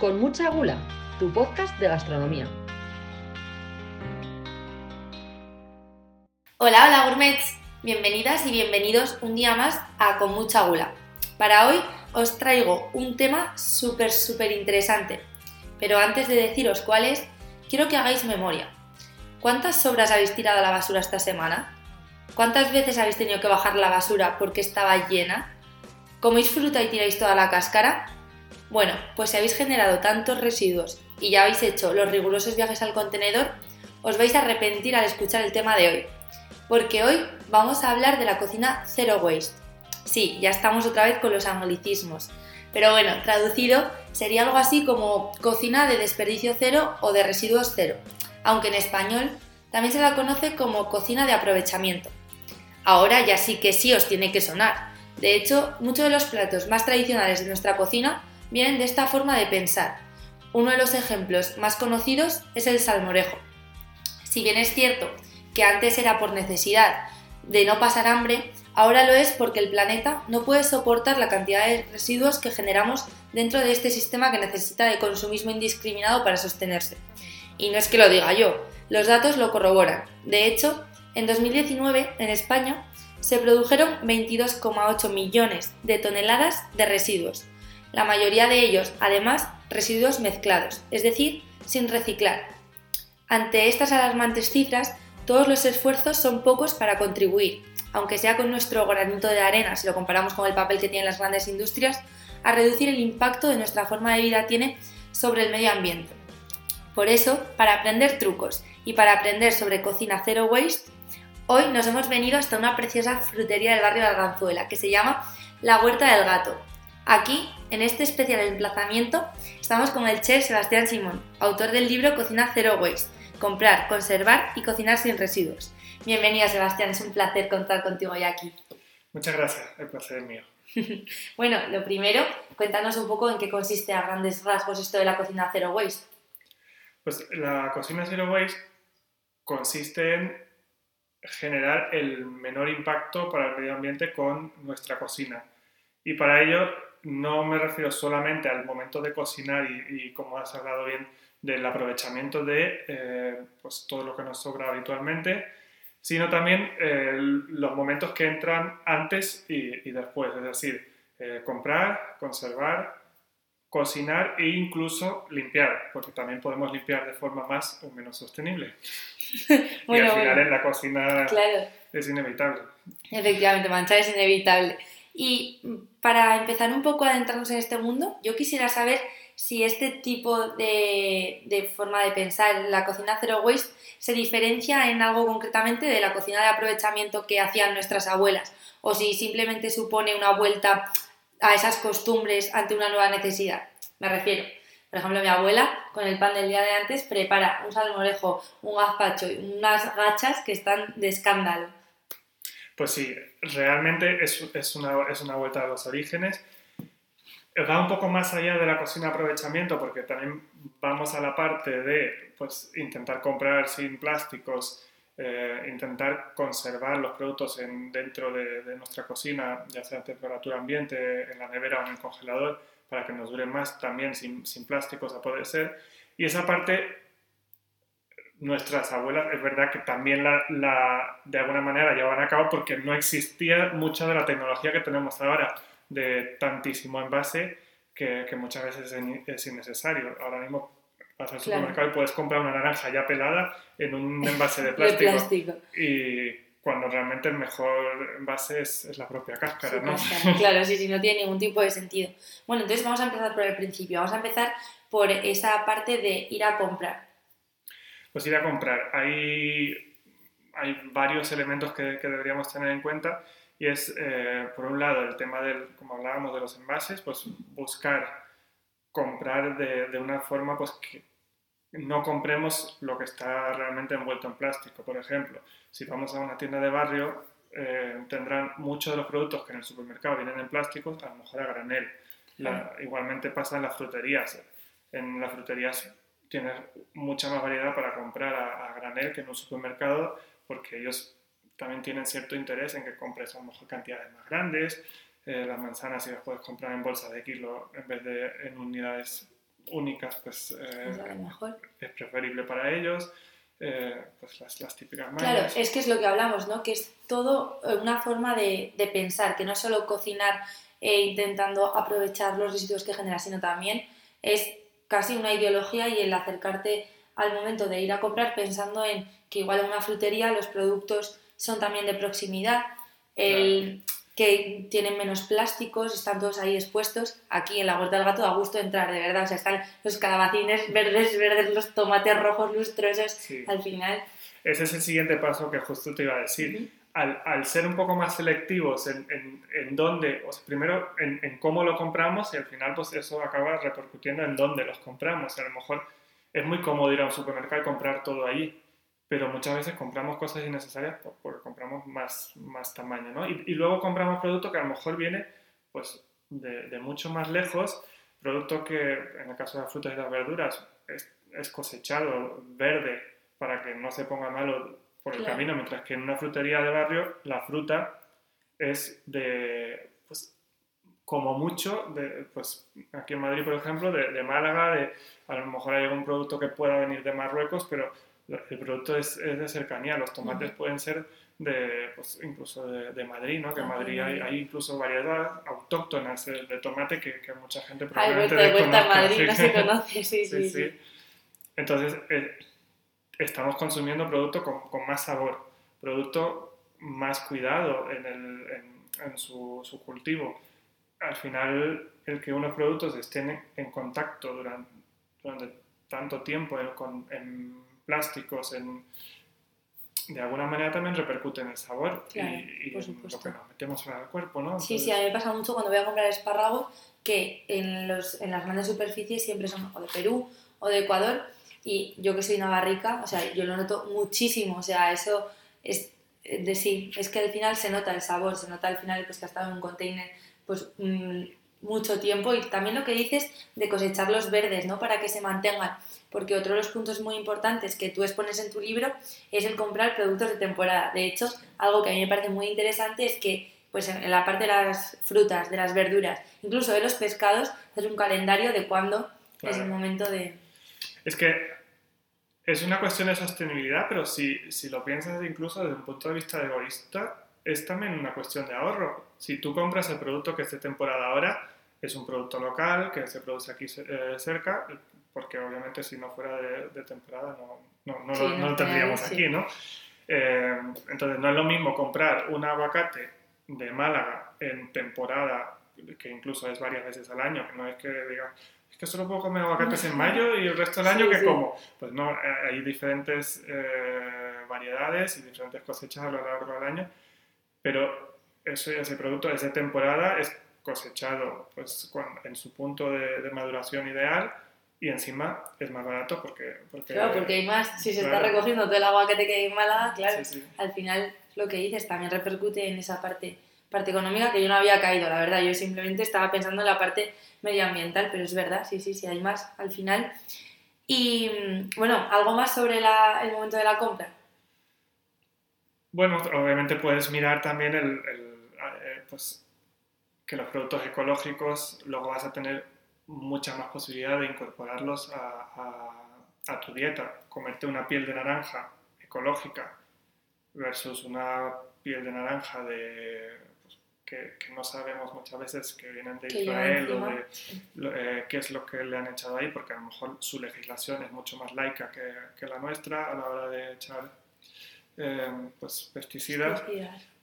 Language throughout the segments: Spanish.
Con mucha gula, tu podcast de gastronomía. Hola, hola gourmets. Bienvenidas y bienvenidos un día más a Con mucha gula. Para hoy os traigo un tema súper, súper interesante. Pero antes de deciros cuál es, quiero que hagáis memoria. ¿Cuántas sobras habéis tirado a la basura esta semana? ¿Cuántas veces habéis tenido que bajar la basura porque estaba llena? ¿Coméis fruta y tiráis toda la cáscara? Bueno, pues si habéis generado tantos residuos y ya habéis hecho los rigurosos viajes al contenedor, os vais a arrepentir al escuchar el tema de hoy. Porque hoy vamos a hablar de la cocina zero waste. Sí, ya estamos otra vez con los anglicismos. Pero bueno, traducido sería algo así como cocina de desperdicio cero o de residuos cero, aunque en español también se la conoce como cocina de aprovechamiento. Ahora ya sí que sí os tiene que sonar, de hecho, muchos de los platos más tradicionales de nuestra cocina vienen de esta forma de pensar. Uno de los ejemplos más conocidos es el salmorejo. Si bien es cierto que antes era por necesidad de no pasar hambre, ahora lo es porque el planeta no puede soportar la cantidad de residuos que generamos dentro de este sistema que necesita de consumismo indiscriminado para sostenerse. Y no es que lo diga yo, los datos lo corroboran. De hecho, en 2019, en España, se produjeron 22,8 millones de toneladas de residuos, la mayoría de ellos, además, residuos mezclados, es decir, sin reciclar. Ante estas alarmantes cifras, todos los esfuerzos son pocos para contribuir, aunque sea con nuestro granito de arena, si lo comparamos con el papel que tienen las grandes industrias, a reducir el impacto de nuestra forma de vida tiene sobre el medio ambiente. Por eso, para aprender trucos y para aprender sobre cocina zero waste, Hoy nos hemos venido hasta una preciosa frutería del barrio de Arganzuela que se llama La Huerta del Gato. Aquí, en este especial emplazamiento, estamos con el chef Sebastián Simón, autor del libro Cocina Zero Waste, comprar, conservar y cocinar sin residuos. Bienvenido Sebastián, es un placer contar contigo hoy aquí. Muchas gracias, el placer es mío. bueno, lo primero, cuéntanos un poco en qué consiste a grandes rasgos esto de la cocina Zero Waste. Pues la cocina Zero Waste consiste en generar el menor impacto para el medio ambiente con nuestra cocina. Y para ello no me refiero solamente al momento de cocinar y, como has hablado bien, del aprovechamiento de eh, pues todo lo que nos sobra habitualmente, sino también eh, los momentos que entran antes y, después, es decir, eh, comprar, conservar, cocinar e incluso limpiar, porque también podemos limpiar de forma más o menos sostenible. y al final en la cocina es inevitable. Efectivamente, manchar es inevitable. Y para empezar un poco a adentrarnos en este mundo, yo quisiera saber si este tipo de, de, forma de pensar, la cocina zero waste, se diferencia en algo concretamente de la cocina de aprovechamiento que hacían nuestras abuelas, o si simplemente supone una vuelta a esas costumbres ante una nueva necesidad. Me refiero, por ejemplo, mi abuela con el pan del día de antes prepara un salmorejo, un gazpacho y unas gachas que están de escándalo. Pues sí, realmente es, es, una, es una vuelta a los orígenes. Va un poco más allá de la cocina aprovechamiento porque también vamos a la parte de pues, intentar comprar sin plásticos, eh, intentar conservar los productos en, dentro de, nuestra cocina, ya sea a temperatura ambiente, en la nevera o en el congelador, para que nos dure más también sin, sin plásticos a poder ser. Y esa parte, nuestras abuelas, es verdad que también la, la, de alguna manera llevan a cabo porque no existía mucha de la tecnología que tenemos ahora de tantísimo envase que, que muchas veces es innecesario. Ahora mismo vas al supermercado y puedes comprar una naranja ya pelada en un envase de plástico. Y cuando realmente el mejor envase es, la propia cáscara, ¿no? Claro, sí, sí, no tiene ningún tipo de sentido. Bueno, entonces vamos a empezar por el principio. Vamos a empezar por esa parte de ir a comprar. Pues ir a comprar. Hay, hay varios elementos que, que deberíamos tener en cuenta y es, eh, por un lado, el tema del, como hablábamos, de los envases, pues buscar comprar de, de, una forma pues que no compremos lo que está realmente envuelto en plástico. Por ejemplo, si vamos a una tienda de barrio, eh, tendrán muchos de los productos que en el supermercado vienen en plástico, a lo mejor a granel. igualmente pasa en las fruterías. En las fruterías tienes mucha más variedad para comprar a, a, granel que en un supermercado porque ellos también tienen cierto interés en que compres a lo mejor cantidades más grandes, eh, las manzanas si las puedes comprar en bolsa de kilo en vez de en unidades únicas, pues eh, Es preferible para ellos. eh, pues las, las típicas Claro, mañas. es que es lo que hablamos, ¿no? Que es todo eh, una forma de, de pensar, que no es solo cocinar eh, intentando aprovechar los residuos que genera, sino también es casi una ideología y el acercarte al momento de ir a comprar pensando en que igual en una frutería los productos son también de proximidad, el, que tienen menos plásticos, están todos ahí expuestos. Aquí en la Huerta del Gato da gusto entrar, de verdad. O sea, están los calabacines verdes, verdes, los tomates rojos lustrosos. Sí. Al final, Ese es el siguiente paso que justo te iba a decir. Al, ser un poco más selectivos en, en, dónde, o sea, primero en, cómo lo compramos y al final pues eso acaba repercutiendo en dónde los compramos. A lo mejor es muy cómodo ir a un supermercado y comprar todo ahí, pero muchas veces compramos cosas innecesarias por- porque compramos más, más tamaño, ¿no? Y, luego compramos producto que a lo mejor viene pues de, de mucho más lejos, producto que en el caso de las frutas y las verduras es, es cosechado verde para que no se ponga malo por el Claro. camino, mientras que en una frutería de barrio la fruta es de, pues, como mucho, de, pues aquí en Madrid, por ejemplo, de, de Málaga, de, a lo mejor hay algún producto que pueda venir de Marruecos, pero el producto es, es de cercanía. Los tomates Ujú. pueden ser de, pues, incluso de, de Madrid, ¿no? Que en Ah, Madrid hay, hay incluso variedades autóctonas de, de tomate que, que mucha gente Ay, probablemente vuelta de vuelta a. Madrid no se conoce, sí, Sí, sí. sí. Entonces, eh, estamos consumiendo producto con, con más sabor, producto más cuidado en, el- en- en su, su cultivo. Al final, el que unos productos estén en, contacto durante, durante tanto tiempo en, con- en plásticos, en, de alguna manera también repercute en el sabor Claro, y, y por en lo que nos metemos en el cuerpo, ¿no? Sí, sí, Entonces, a mí me pasa mucho cuando voy a comprar espárragos que en, los, en las grandes superficies siempre son o de Perú o de Ecuador y yo que soy navarrica, o sea, yo lo noto muchísimo, o sea, eso es de sí, es que al final se nota el sabor, se nota al final pues que ha estado en un container pues mm, mucho tiempo y también lo que dices de cosechar los verdes, ¿no? Para que se mantengan, porque otro de los puntos muy importantes que tú expones en tu libro es el comprar productos de temporada. De hecho, algo que a mí me parece muy interesante es que pues en la parte de las frutas, de las verduras, incluso de los pescados, hacer un calendario de cuándo es el Claro. momento de... Es que es una cuestión de sostenibilidad, pero si, si lo piensas incluso desde un punto de vista egoísta, es también una cuestión de ahorro. Si tú compras el producto que es de temporada ahora, es un producto local que se produce aquí eh, cerca, porque obviamente si no fuera de, de temporada no, no, no Sí, lo, no tendríamos sí. aquí, ¿no? Eh, entonces no es lo mismo comprar un aguacate de Málaga en temporada, que incluso es varias veces al año, que no es que diga, es que solo puedo comer aguacates en mayo y el resto del año Sí, que sí. como. Pues no, eh, hay diferentes eh, variedades y diferentes cosechas a lo largo del año, pero eso, ese producto, esa temporada es cosechado pues, cuando- en su punto de, de maduración ideal y encima es más barato porque... porque Claro, porque hay más, si se está recogiendo todo el aguacate que hay en Málaga, claro, sí. al final lo que dices también repercute en esa parte, parte económica que yo no había caído, la verdad, yo simplemente estaba pensando en la parte medioambiental, pero es verdad, sí, sí, sí, hay más al final. Y bueno, algo más sobre la- el momento de la compra. Bueno, obviamente puedes mirar también el, eh, pues, que los productos ecológicos luego vas a tener mucha más posibilidad de incorporarlos a, tu dieta. Comerte una piel de naranja ecológica versus una piel de naranja de, que, que no sabemos muchas veces que vienen de Que Israel o de lo- eh, qué es lo que le han echado ahí, porque a lo mejor su legislación es mucho más laica que, que la nuestra a la hora de echar eh, pues, pesticidas.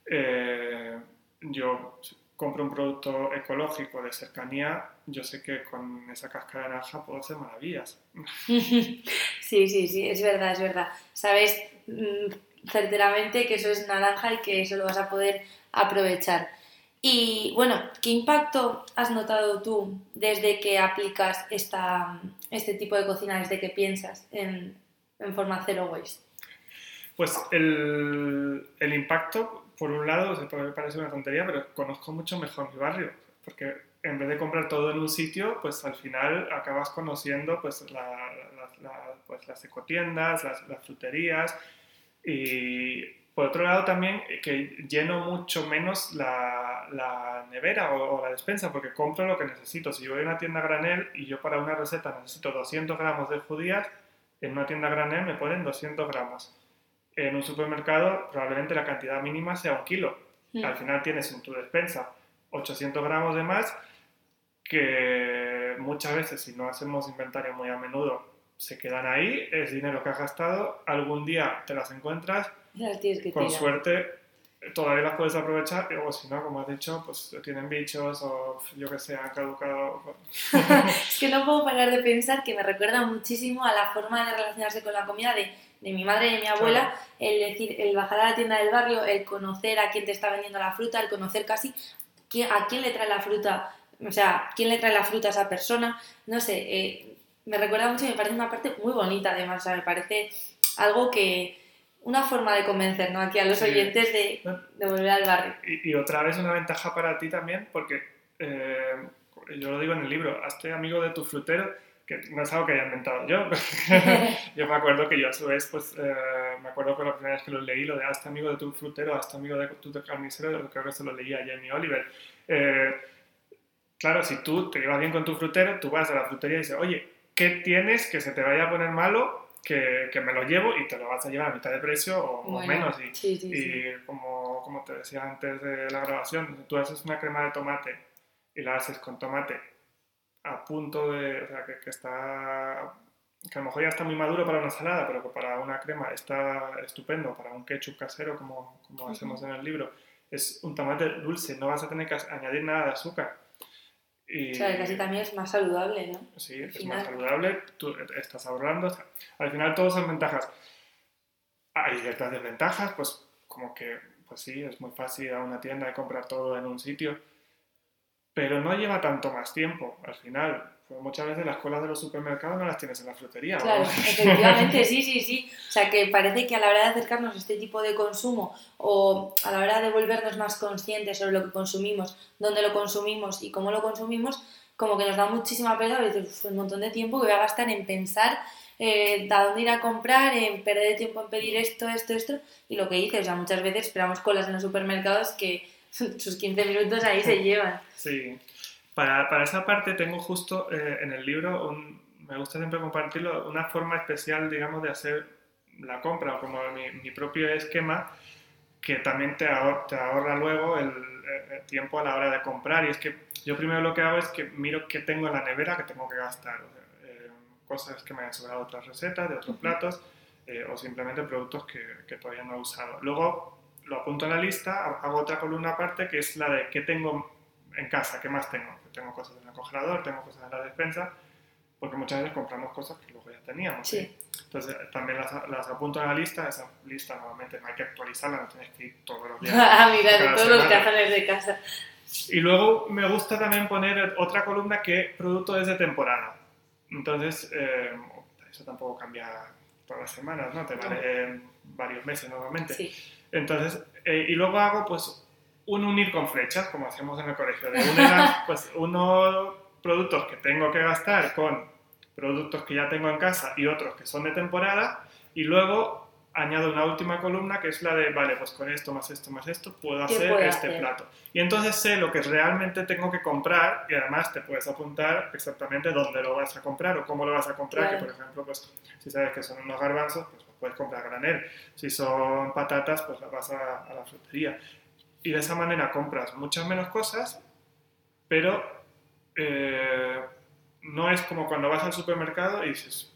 Eh, yo compro un producto ecológico de cercanía, yo sé que con esa cáscara de naranja puedo hacer maravillas. Sí, sí, sí, es verdad, es verdad. Sabes mm, certeramente que eso es naranja y que eso lo vas a poder aprovechar. Y bueno, ¿qué impacto has notado tú desde que aplicas esta, este tipo de cocina, desde que piensas en, en forma zero waste? Pues el, el impacto, por un lado, se puede parecer una tontería, pero conozco mucho mejor mi barrio, porque en vez de comprar todo en un sitio, pues al final acabas conociendo pues, la- pues, las ecotiendas, las, las fruterías, y Por otro lado, también que lleno mucho menos la, la nevera o, o, la despensa, porque compro lo que necesito. Si yo voy a una tienda granel y yo para una receta necesito 200 gramos de judías, en una tienda granel me ponen 200 gramos. En un supermercado probablemente la cantidad mínima sea un kilo. Mm. Al final tienes en tu despensa 800 gramos de más que muchas veces si no hacemos inventario muy a menudo se quedan ahí, es dinero que has gastado, algún día te las encuentras, con suerte todavía las puedes aprovechar, o si no, como has dicho, pues tienen bichos o yo que sé, han caducado. es que no puedo parar de pensar que me recuerda muchísimo a la forma de relacionarse con la comida de, de mi madre y de mi abuela, el decir, el bajar a la tienda del barrio, el conocer a quién te está vendiendo la fruta, el conocer casi a quién le trae la fruta, o sea, quién le trae la fruta a esa persona, no sé, eh, me recuerda mucho y me parece una parte muy bonita además, o sea, me parece algo que una forma de convencer ¿no? aquí a los oyentes de, de, volver al barrio. Y, y, otra vez una ventaja para ti también, porque eh, yo lo digo en el libro, hazte amigo de tu frutero, que no es algo que haya inventado yo. yo me acuerdo que yo a su vez, pues, eh, me acuerdo que la primera vez que lo leí, lo de hazte amigo de tu frutero, hazte amigo de tu carnicero, creo que se lo leía a Jamie Oliver. Eh, claro, si tú te llevas bien con tu frutero, tú vas a la frutería y dices, oye, ¿qué tienes que se te vaya a poner malo? Que, que, me lo llevo y te lo vas a llevar a mitad de precio o, bueno, menos. Y, sí, sí, y. Como, como te decía antes de la grabación, tú haces una crema de tomate y la haces con tomate a punto de, o sea, que, que, está, que a lo mejor ya está muy maduro para una ensalada, pero que para una crema está estupendo, para un ketchup casero como, como uh -huh. hacemos en el libro, es un tomate dulce, no vas a tener que añadir nada de azúcar. Y, o sea, casi también es más saludable, ¿no? Sí, es final. más saludable, tú estás ahorrando, al final todos son ventajas. Hay ciertas desventajas, pues como que, pues sí, es muy fácil ir a una tienda y comprar todo en un sitio, pero no lleva tanto más tiempo al final. Muchas veces las colas de los supermercados no las tienes en la frutería. Claro, ¿no? efectivamente, sí, sí, sí. O sea, que parece que a la hora de acercarnos a este tipo de consumo o a la hora de volvernos más conscientes sobre lo que consumimos, dónde lo consumimos y cómo lo consumimos, como que nos da muchísima pena dices, un montón de tiempo que voy a gastar en pensar eh, a dónde ir a comprar, en perder tiempo en pedir esto, esto, esto. Y lo que dices, o sea, muchas veces esperamos colas en los supermercados que sus 15 minutos ahí se llevan. Sí. Para, para esa parte tengo justo eh, en el libro, un, me gusta siempre compartirlo, una forma especial, digamos, de hacer la compra, o como mi, mi propio esquema, que también te ahorra, te ahorra luego el, el, tiempo a la hora de comprar. Y es que yo primero lo que hago es que miro qué tengo en la nevera que tengo que gastar. Eh, cosas que me han sobrado de otras recetas, de otros platos, eh, o simplemente productos que, que todavía no he usado. Luego lo apunto en la lista, hago otra columna aparte que es la de qué tengo en casa, qué más tengo. Tengo cosas en el congelador, tengo cosas en la despensa, porque muchas veces compramos cosas que luego ya teníamos. Sí. ¿sí? Entonces también las, las, apunto en la lista, esa lista normalmente no hay que actualizarla, no tienes que ir todos los días. ah, mira, de todos los cajones de casa. Y luego me gusta también poner otra columna que producto es de temporada. Entonces, eh, eso tampoco cambia todas las semanas, ¿no? Te vale no. varios meses normalmente. Sí. Entonces, eh, y luego hago pues un unir con flechas, como hacíamos en el colegio, de pues unos productos que tengo que gastar con productos que ya tengo en casa y otros que son de temporada, y luego añado una última columna que es la de, vale, pues con esto, más esto, más esto, puedo hacer este hacer? plato. Y entonces sé lo que realmente tengo que comprar y además te puedes apuntar exactamente dónde lo vas a comprar o cómo lo vas a comprar, claro. que por ejemplo, pues si sabes que son unos garbanzos, pues puedes comprar granel. Si son patatas, pues las vas a, a la frutería y de esa manera compras muchas menos cosas, pero eh, no es como cuando vas al supermercado y dices,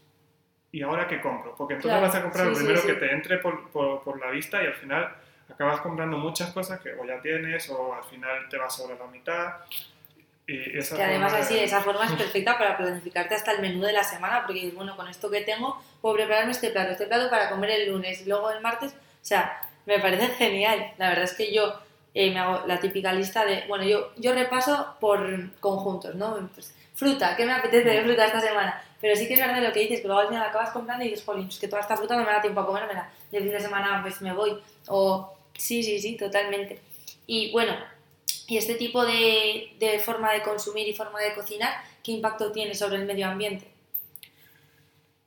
¿y ahora qué compro? Porque entonces claro, vas a comprar sí, lo primero sí, que sí. te entre por, por, por, la vista y al final acabas comprando muchas cosas que o ya tienes o al final te vas sobre la mitad. Y esa que además de... así, esa forma es perfecta para planificarte hasta el menú de la semana, porque dices, bueno, con esto que tengo, puedo prepararme este plato, este plato para comer el lunes luego el martes, o sea, me parece genial. La verdad es que yo eh, me hago la típica lista de, bueno, yo, yo repaso por conjuntos, ¿no? Pues, fruta, ¿qué me apetece de fruta esta semana? Pero sí que es verdad lo que dices, que luego al final acabas comprando y dices, jolín, es que toda esta fruta no me da tiempo a comérmela, y el fin de semana pues me voy, o sí, sí, sí, totalmente. Y bueno, y este tipo de, de forma de consumir y forma de cocinar, ¿qué impacto tiene sobre el medio ambiente?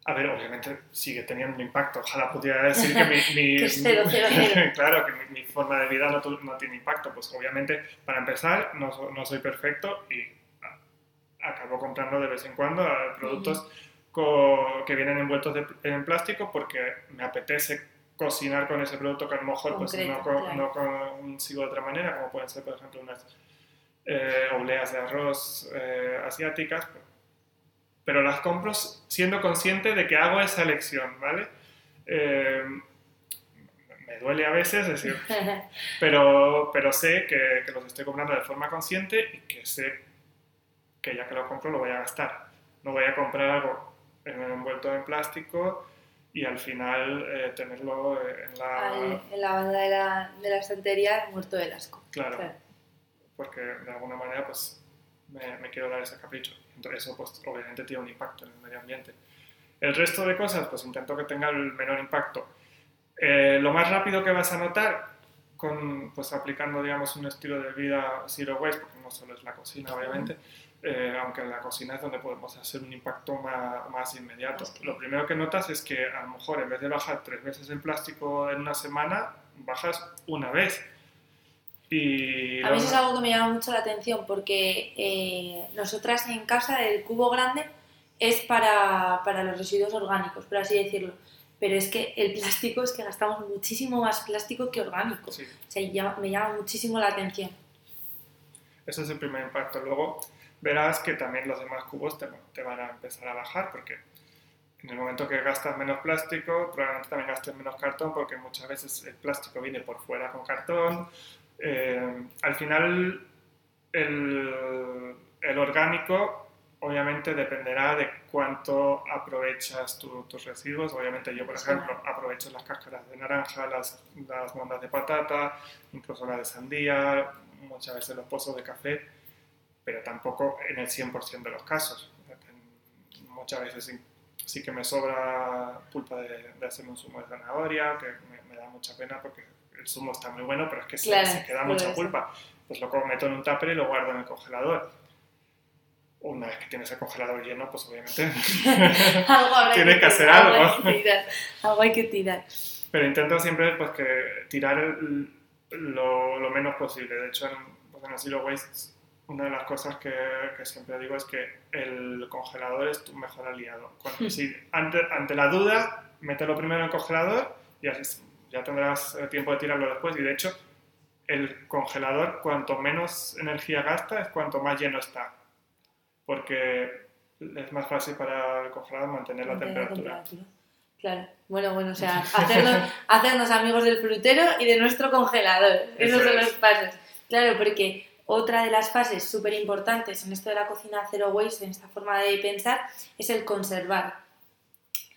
A ver, obviamente sigue teniendo impacto. Ojalá pudiera decir que mi, mi- Que es cero, cero, cero. claro, que mi, mi forma de vida no, no tiene impacto. Pues obviamente, para empezar, no, no soy perfecto y a- acabo comprando de vez en cuando eh, productos co- que vienen envueltos de- en plástico porque me apetece cocinar con ese producto que a lo mejor pues, no, claro. no consigo de otra manera, como pueden ser, por ejemplo, unas eh, obleas de arroz eh, asiáticas, pero las compro siendo consciente de que hago esa elección, ¿vale? Eh, me duele a veces decir, pero, pero sé que, que los estoy comprando de forma consciente y que sé que ya que lo compro lo voy a gastar. No voy a comprar algo en- envuelto en plástico y al final eh, tenerlo en la... Al- en la banda de la, de la estantería muerto del asco. Claro, Claro. porque de alguna manera pues me, me quiero dar ese capricho. Entonces eso pues obviamente tiene un impacto en el medio ambiente. El resto de cosas pues intento que tenga el menor impacto. Eh, lo más rápido que vas a notar con, pues aplicando digamos un estilo de vida zero waste, porque no solo es la cocina obviamente, eh, aunque en la cocina es donde podemos hacer un impacto más, más inmediato. Lo primero que notas es que a lo mejor en vez de bajar tres veces el plástico en una semana, bajas una vez. Y A mí eso es algo que me llama mucho la atención porque eh, nosotras en casa el cubo grande es para, para los residuos orgánicos, por así decirlo. Pero es que el plástico es que gastamos muchísimo más plástico que orgánico. Sí, O sea, me llama muchísimo la atención. ese es el primer impacto. Luego verás que también los demás cubos te, te van a empezar a bajar porque en el momento que gastas menos plástico, probablemente también gastes menos cartón porque muchas veces el plástico viene por fuera con cartón. Eh, al final, el, el orgánico obviamente dependerá de cuánto aprovechas tu- tus residuos. Obviamente yo, por ejemplo, aprovecho las cáscaras de naranja, las, las mondas de patata, incluso las de sandía, muchas veces los pozos de café, pero tampoco en el 100% de los casos. Muchas veces sí, sí que me sobra pulpa de, de hacerme un zumo de zanahoria, que me, me da mucha pena porque el zumo está muy bueno, pero es que se- Claro, se, queda mucha pulpa. Pues lo meto en un tupper y lo guardo en el congelador. Una vez que tienes el congelador lleno, pues obviamente algo Tienes que hacer algo algo. hay que tirar, algo hay que tirar. Pero intento siempre pues, que tirar el- lo, lo menos posible. De hecho, en, pues, en el Zero Waste, una de las cosas que, que siempre digo es que el congelador es tu mejor aliado. Cuando, si, ante, ante la duda, mételo primero en el congelador y así ya tendrás eh, tiempo de tirarlo después. Y de hecho, el congelador, cuanto menos energía gasta, es cuanto más lleno está. Porque es más fácil para el congelador mantener la Mantener temperatura. Claro. Bueno, bueno, o sea, hacernos, hacernos amigos del frutero y de nuestro congelador. Esos Eso son es. los pasos. Claro, porque otra de las fases súper importantes en esto de la cocina zero waste, en esta forma de pensar, es el conservar.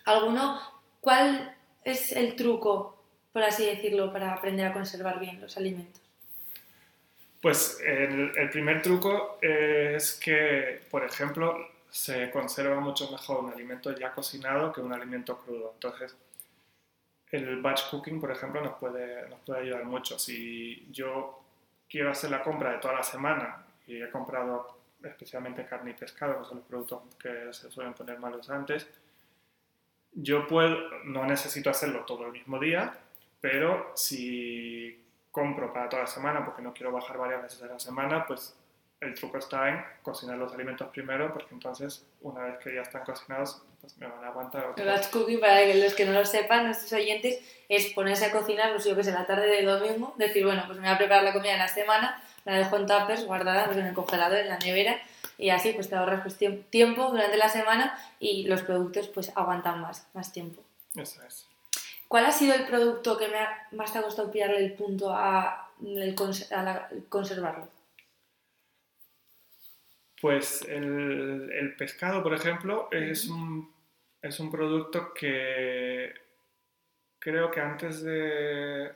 ¿Alguno? ¿Cuál es el truco, por así decirlo, para aprender a conservar bien los alimentos? Pues el, primer truco es que, por ejemplo, se conserva mucho mejor un alimento ya cocinado que un alimento crudo. Entonces, el batch cooking, por ejemplo, nos puede, nos puede ayudar mucho. Si yo quiero hacer la compra de toda la semana y he comprado especialmente carne y pescado, que son los productos que se suelen poner malos antes, yo puedo, no necesito hacerlo todo el mismo día, pero si compro para toda la semana porque no quiero bajar varias veces a la semana, pues el truco está en cocinar los alimentos primero, porque entonces una vez que ya están cocinados, pues me van a aguantar. El batch cooking, para que los que no lo sepan, nuestros oyentes, es ponerse a cocinar, pues yo que sé, la tarde de domingo, decir, bueno, pues me voy a preparar la comida de la semana, la dejo en tuppers guardada pues, en el congelador, en la nevera, y así pues te ahorras pues, tiemp- tiempo durante la semana y los productos pues aguantan más, más tiempo. Eso es. ¿Cuál ha sido el producto que me ha- más te ha costado pillarle el punto a, el cons- a la- conservarlo? Pues el, el pescado, por ejemplo, es un, es un producto que creo que antes de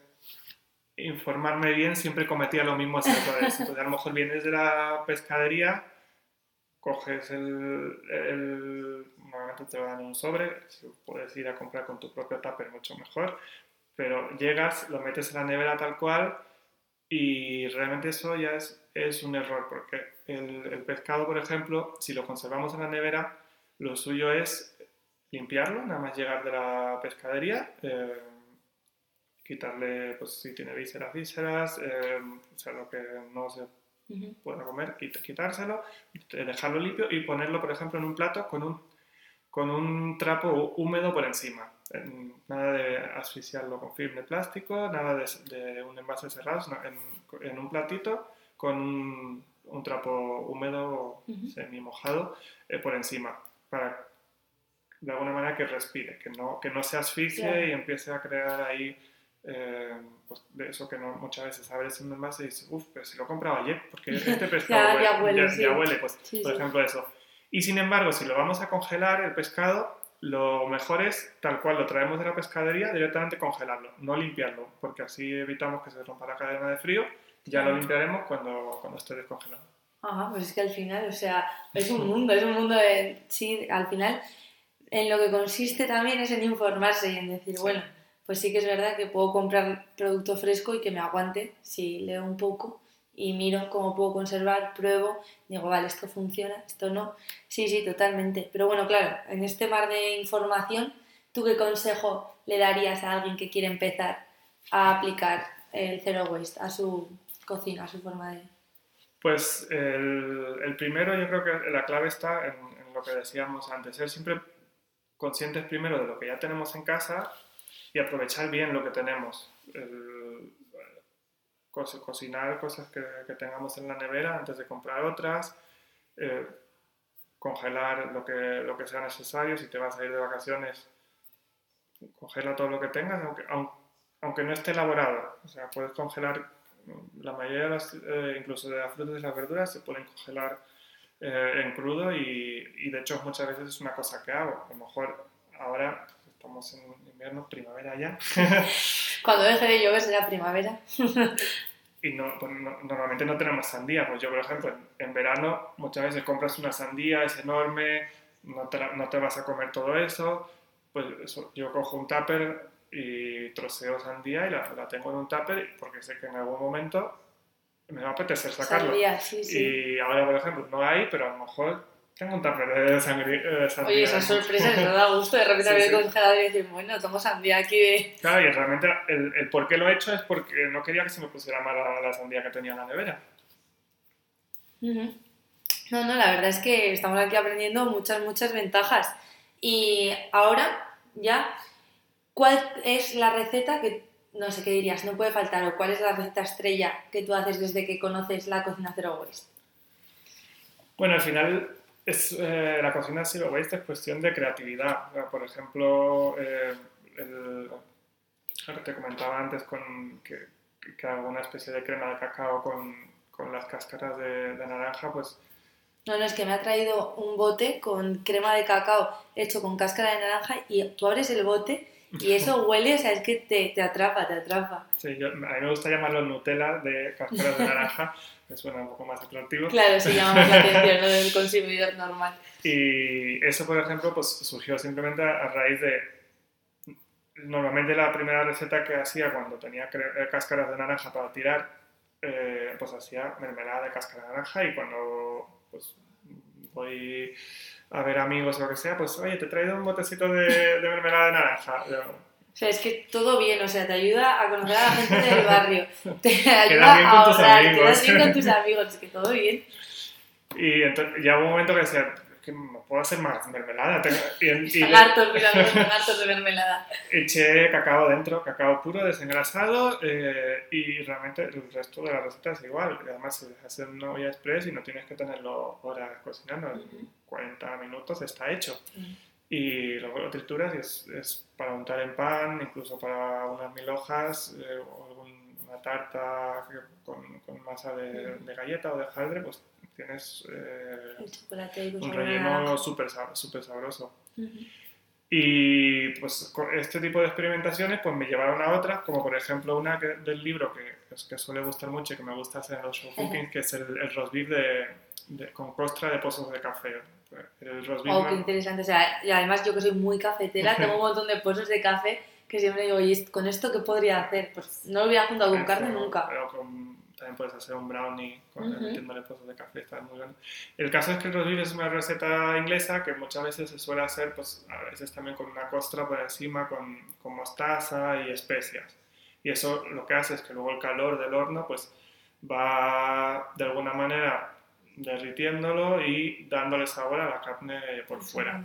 informarme bien siempre cometía mismos errores. Entonces a lo mejor vienes de la pescadería, coges el, el normalmente te lo dan en un sobre, si puedes ir a comprar con tu propio tupper mucho mejor, pero llegas, lo metes en la nevera tal cual y realmente eso ya es, es un error porque el, el pescado, por ejemplo, si lo conservamos en la nevera, lo suyo es limpiarlo, nada más llegar de la pescadería, eh, quitarle, pues si tiene vísceras, vísceras, eh, o sea, lo que no se pueda comer, quit- quitárselo, eh, dejarlo limpio y ponerlo, por ejemplo, en un plato con un, con un trapo hú- húmedo por encima. En- nada de asfixiarlo con film de plástico, nada de, de un envase cerrado, en, en un platito con un, un trapo húmedo Ujú. semi mojado eh, por encima, para de alguna manera que respire, que no, que no se asfixie Claro. y empiece a crear ahí eh, pues, de eso que no, muchas veces abres un envase y dices, uff, pero si lo he comprado ayer, porque este pescado Ya- ya huele, ya, sí. ya huele, pues Sí, por sí. ejemplo eso. Y sin embargo, si lo vamos a congelar, el pescado, lo mejor es tal cual lo traemos de la pescadería, directamente congelarlo, no limpiarlo, porque así evitamos que se rompa la cadena de frío. Ya lo limpiaremos cuando, cuando esté descongelado. Ajá, pues es que al final, o sea, es un mundo, es un mundo de... Sí, al final, en lo que consiste también es en informarse y en decir, Sí. bueno, pues sí que es verdad que puedo comprar producto fresco y que me aguante si leo un poco y miro cómo puedo conservar, pruebo, digo, vale, esto funciona, esto no. Sí, sí, totalmente. Pero bueno, claro, en este mar de información, ¿tú qué consejo le darías a alguien que quiere empezar a aplicar el zero waste a su cocina, a su forma de... Pues el, primero yo creo que la clave está en, en lo que decíamos antes, ser siempre conscientes primero de lo que ya tenemos en casa y aprovechar bien lo que tenemos. Co- cocinar cosas que, que tengamos en la nevera antes de comprar otras, eh, congelar lo que, lo que sea necesario, si te vas a ir de vacaciones, congela todo lo que tengas, aunque, aun- aunque no esté elaborado. O sea, puedes congelar mm, la mayoría de las, eh, incluso de las frutas y las verduras, se pueden congelar eh, en crudo y, y de hecho muchas veces es una cosa que hago. A lo mejor ahora estamos en invierno, primavera ya, Cuando deje de llover será primavera. y no, pues no- normalmente no tenemos sandía. Pues yo, por ejemplo, en, verano muchas veces compras una sandía, es enorme, no te, la- no te vas a comer todo eso. Pues eso, yo cojo un tupper y troceo sandía y la, la tengo en un tupper porque sé que en algún momento me va a apetecer sacarlo. Sandía, sí, sí. Y ahora, por ejemplo, no hay, pero a lo mejor tengo un tupper de sangre, de sandía. Oye, esas sorpresas nos da gusto de repente Sí, abrir sí. el congelador y decir, bueno, tomo sandía aquí de... Claro, y realmente el, el por qué lo he hecho es porque no quería que se me pusiera mala la sandía que tenía en la nevera. No, no, la verdad es que estamos aquí aprendiendo muchas, muchas ventajas. Y ahora, ya, ¿cuál es la receta que, no sé qué dirías, no puede faltar? ¿O cuál es la receta estrella que tú haces desde que conoces la cocina Zero Waste? Bueno, al final es, eh, la cocina zero waste es cuestión de creatividad. Por ejemplo, eh, el- te comentaba antes con que, que hago una especie de crema de cacao con, con las cáscaras de, de naranja, pues No, no, es que me ha traído un bote con crema de cacao hecho con cáscara de naranja y tú abres el bote y eso huele, o sea, es que te, te atrapa, te atrapa. sí, yo- a mí me gusta llamarlo Nutella de cáscaras de naranja, que suena un poco más atractivo. Claro, sí llama más la atención ¿no? del consumidor normal. Y eso, por ejemplo, pues surgió simplemente a raíz de... Normalmente la primera receta que hacía cuando tenía eh, cáscaras de naranja para tirar, eh, pues hacía mermelada de cáscara de naranja y cuando pues, voy a ver amigos o lo que sea, pues oye, te he traído un botecito de, de mermelada de naranja. Yo, sea, es que todo bien, o sea, te ayuda a conocer a la gente del barrio, te ayuda a ahorrar, quedas bien con tus amigos, es que todo bien. y entonces ya hubo un momento que decía, "Es que no puedo hacer más mermelada. tengo-". Y, y le- hartos, hartos de mermelada. Eché cacao dentro, cacao puro, desengrasado eh, y realmente el resto de la receta es igual. Además, si en una olla express y no tienes que tenerlo horas cocinando, en 40 minutos está hecho. Y luego lo trituras y es, es para untar en pan, incluso para unas mil hojas eh, o algún- una tarta con, con masa de, de galleta o de hojaldre, pues tienes eh, chocolate un relleno súper súper sabroso. Ujú. Y pues este tipo de experimentaciones pues me llevaron a otras, como por ejemplo una que- del libro que, pues, que suele gustar mucho y que me gusta hacer en los show cooking, que es el, el roast beef de, de- con costra de pozos de café. El beef Oh, qué interesante. O sea, y además yo que soy muy cafetera, tengo un montón de pozos de café que siempre digo, oye, ¿con esto qué podría hacer? Pues no lo hubiera juntado con carne nunca. pero con también puedes hacer un brownie con, Ujú. metiéndole pozos de café, está muy bueno. El caso es que el roast beef es una receta inglesa que muchas veces se suele hacer, pues a veces también con una costra por encima, con, con mostaza y especias. Y eso lo que hace es que luego el calor del horno, pues va de alguna manera derritiéndolo y dándole sabor a la carne por fuera.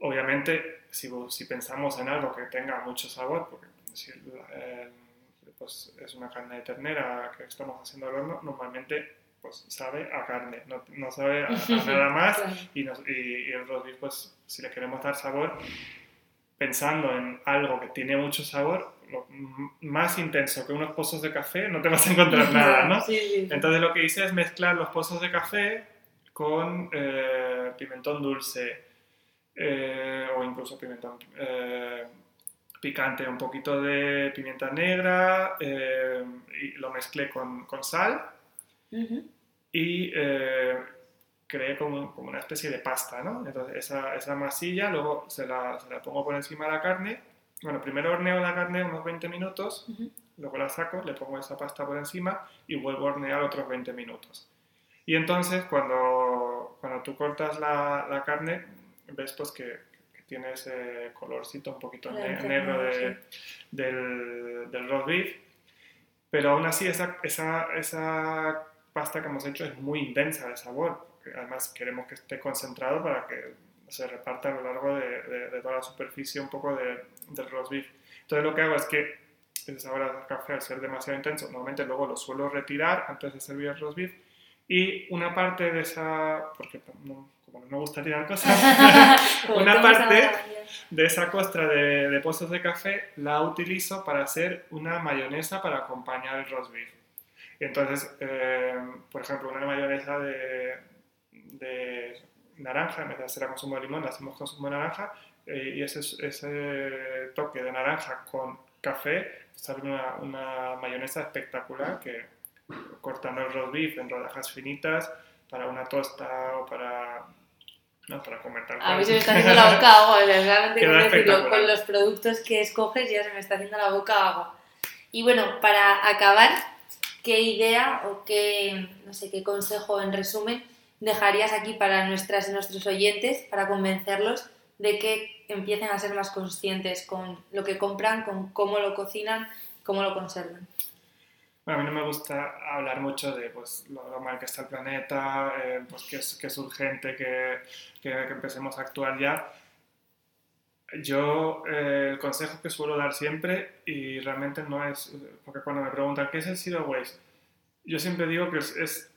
Obviamente, si, si pensamos en algo que tenga mucho sabor, porque si eh, pues es una carne de ternera que estamos haciendo al horno, normalmente pues sabe a carne, no, no sabe a, a nada más. Y, nos- y- y el roast beef, pues si le queremos dar sabor, pensando en algo que tiene mucho sabor, más intenso que unos pozos de café, no te vas a encontrar nada, ¿no? Sí, sí, sí. Entonces lo que hice es mezclar los pozos de café con eh, pimentón dulce eh, o incluso pimentón eh, picante, un poquito de pimienta negra y lo mezclé con, con sal y creé como, como una especie de pasta, ¿no? Entonces esa, esa masilla luego se la, se la pongo por encima de la carne. Bueno, primero horneo la carne unos 20 minutos, Ujú. luego la saco, le pongo esa pasta por encima y vuelvo a hornear otros 20 minutos. Y entonces cuando, cuando tú cortas la, la carne, ves pues que, que tiene ese colorcito un poquito ne- negro de, sí. del, del roast beef. Pero aún así esa, esa, esa pasta que hemos hecho es muy intensa de sabor. Además queremos que esté concentrado para que se reparta a lo largo de, de- de toda la superficie un poco de- del roast beef. Entonces lo que hago es que ese sabor al café al ser demasiado intenso, normalmente luego lo suelo retirar antes de servir el roast beef y una parte de esa, porque no- como no me gusta tirar cosas, una parte de esa costra de, de pozos de café la utilizo para hacer una mayonesa para acompañar el roast beef. Entonces, eh, por ejemplo, una mayonesa de, de naranja, en vez de hacer a consumo de limón, hacemos con consumo de naranja eh, y ese, ese toque de naranja con café sale una, una mayonesa espectacular que cortando el roast beef en rodajas finitas para una tosta o para, no, para comer tal A mí se me está haciendo la boca agua, o sea, realmente con decirlo, con los productos que escoges ya se me está haciendo la boca agua. Y bueno, para acabar, ¿qué idea o qué, no sé, qué consejo en resumen dejarías aquí para nuestras y nuestros oyentes para convencerlos de que empiecen a ser más conscientes con lo que compran, con cómo lo cocinan, cómo lo conservan? Bueno, a mí no me gusta hablar mucho de pues, lo, lo mal que está el planeta, eh, pues, que, es, que es urgente que, que- que empecemos a actuar ya. Yo eh, el consejo que suelo dar siempre, y realmente no es, porque cuando me preguntan qué es el zero waste, yo siempre digo que es, es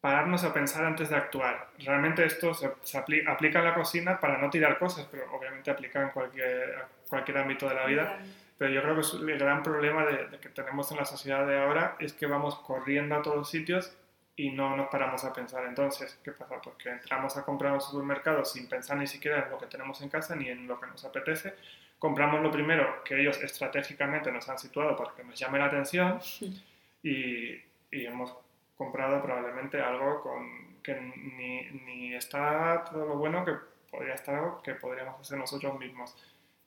pararnos a pensar antes de actuar. Realmente esto se, se apli- aplica en la cocina para no tirar cosas, pero obviamente aplica en cualquier, cualquier ámbito de la vida. Pero yo creo que es el gran problema de, de que tenemos en la sociedad de ahora es que vamos corriendo a todos sitios y no nos paramos a pensar. Entonces, ¿qué pasa? Pues que entramos a comprar un supermercado sin pensar ni siquiera en lo que tenemos en casa ni en lo que nos apetece. Compramos lo primero que ellos estratégicamente nos han situado para que nos llame la atención y, y hemos comprado probablemente algo con, que ni, ni está todo lo bueno que podría estar que podríamos hacer nosotros mismos.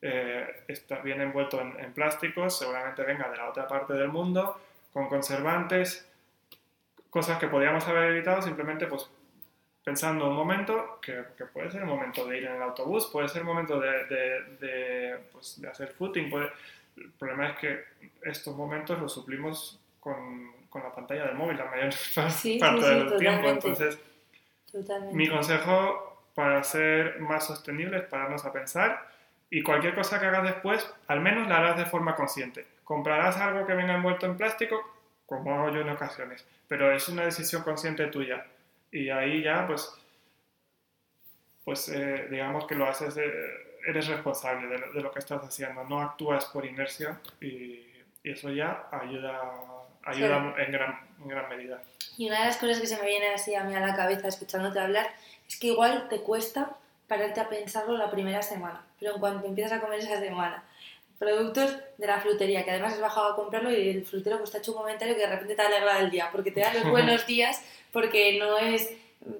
Eh, está bien envuelto en, en plásticos, seguramente venga de la otra parte del mundo, con conservantes, cosas que podríamos haber evitado simplemente pues pensando un momento, que, que puede ser el momento de ir en el autobús, puede ser el momento de, de, de, pues, de hacer footing, puede- el problema es que estos momentos los suplimos con, con la pantalla del móvil la mayor Sí, parte sí, del tiempo, totalmente. entonces Totalmente. mi consejo para ser más sostenible es pararnos a pensar y cualquier cosa que hagas después, al menos la harás de forma consciente. Comprarás algo que venga envuelto en plástico, como hago yo en ocasiones, pero es una decisión consciente tuya. Y ahí ya, pues, pues eh, digamos que lo haces, eres responsable de, lo- de lo que estás haciendo, no actúas por inercia y, y eso ya ayuda, ayuda en, gran, en gran medida. Y una de las cosas que se me viene así a mí a la cabeza escuchándote hablar es que igual te cuesta pararte a pensarlo la primera semana, pero en cuanto empiezas a comer esa semana, productos de la frutería, que además has bajado a comprarlo y el frutero pues te ha hecho un comentario que de repente te ha alegrado el día, porque te da los buenos días, porque no es,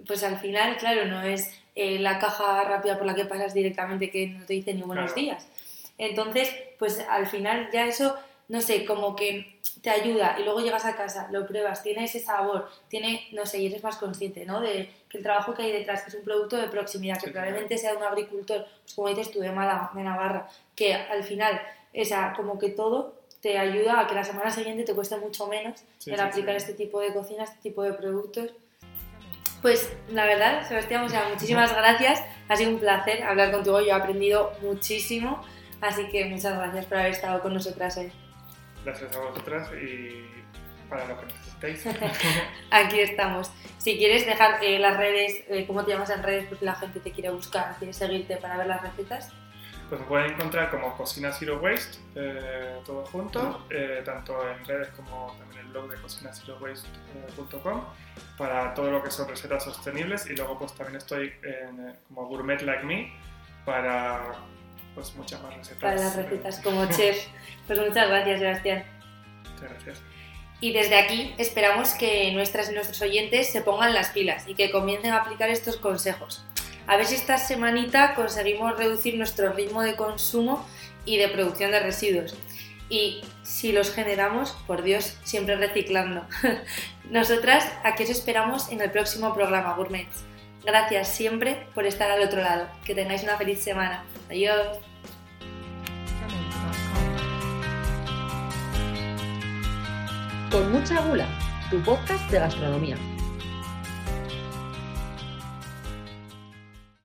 pues al final, claro, no es eh, la caja rápida por la que pasas directamente que no te dice ni buenos Claro. días. Entonces, pues al final ya eso no sé, como que te ayuda y luego llegas a casa, lo pruebas, tiene ese sabor, tiene, no sé, y eres más consciente, ¿no? De que el trabajo que hay detrás, que es un producto de proximidad, que Sí, probablemente sea un agricultor, pues como dices tú, de Málaga, de Navarra, que al final, esa, como que todo te ayuda a que la semana siguiente te cueste mucho menos Sí, el sí, aplicar este tipo de cocina, este tipo de productos. Pues la verdad, Sebastián, o sea, muchísimas gracias. Ha sido un placer hablar contigo. Yo he aprendido muchísimo. Así que muchas gracias por haber estado con nosotras hoy. Gracias a vosotras y para lo que necesitéis. Aquí estamos. Si quieres dejar eh, las redes, eh, cómo te llamas en redes, porque la gente te quiere buscar, quiere seguirte para ver las recetas. Pues me pueden encontrar como Cocina Zero Waste, eh, todo junto, tanto en redes como también en el blog de cocinazerowaste.com para todo lo que son recetas sostenibles y luego pues también estoy en, como Gourmet Like Me para pues muchas más recetas. Para las recetas como chef. Pues muchas gracias, Sebastián. Muchas gracias. Y desde aquí esperamos que nuestras y nuestros oyentes se pongan las pilas y que comiencen a aplicar estos consejos. A ver si esta semanita conseguimos reducir nuestro ritmo de consumo y de producción de residuos. Y si los generamos, por Dios, siempre reciclando. Nosotras aquí os esperamos en el próximo programa Gourmets. Gracias siempre por estar al otro lado. Que tengáis una feliz semana. Adiós. Con mucha gula, tu podcast de gastronomía.